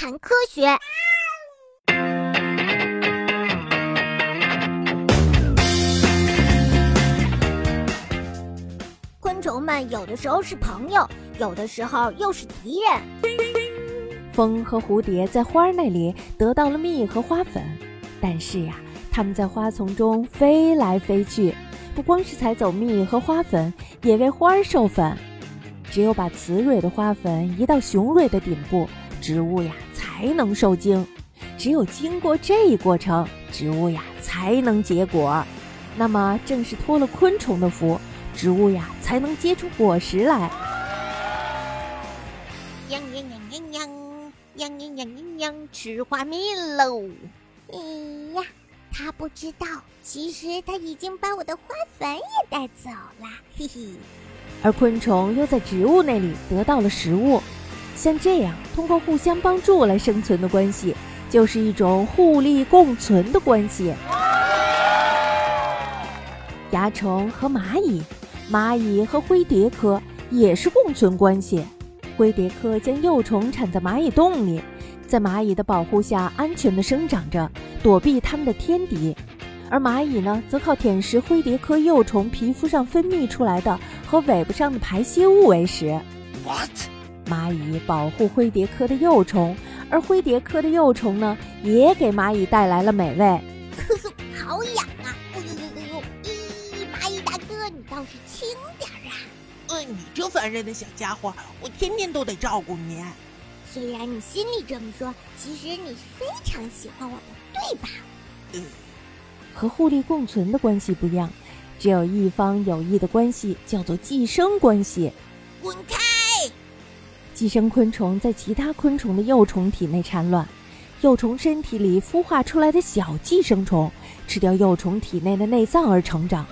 谈科学。昆虫们有的时候是朋友，有的时候又是敌人。蜂和蝴蝶在花儿那里得到了蜜和花粉，但是呀，它们在花丛中飞来飞去，不光是采走蜜和花粉，也为花儿授粉。只有把雌蕊的花粉移到雄蕊的顶部，植物呀才能受精。只有经过这一过程，植物呀才能结果。那么，正是托了昆虫的福，植物呀才能结出果实来。嘤嘤嘤嘤嘤，嘤嘤嘤嘤嘤，吃花蜜喽！哎呀，他不知道，其实他已经把我的花粉也带走了，嘿嘿。而昆虫又在植物那里得到了食物，像这样通过互相帮助来生存的关系，就是一种互利共存的关系。蚜虫和蚂蚁，蚂蚁和灰蝶科也是共存关系。灰蝶科将幼虫产在蚂蚁洞里，在蚂蚁的保护下安全地生长着，躲避它们的天敌。而蚂蚁呢，则靠舔食灰蝶科幼虫皮肤上分泌出来的和尾巴上的排泄物为食。What？蚂蚁保护灰蝶科的幼虫，而灰蝶科的幼虫呢，也给蚂蚁带来了美味。呵呵，好痒啊！哎呦呦呦呦！咦，蚂蚁大哥，你倒是轻点儿啊！呃，你这烦人的小家伙，我天天都得照顾你。虽然你心里这么说，其实你非常喜欢我的，对吧？呃，和互利共存的关系不一样，只有一方有益的关系叫做寄生关系。滚开！寄生昆虫在其他昆虫的幼虫体内产卵，幼虫身体里孵化出来的小寄生虫吃掉幼虫体内的内脏而成长。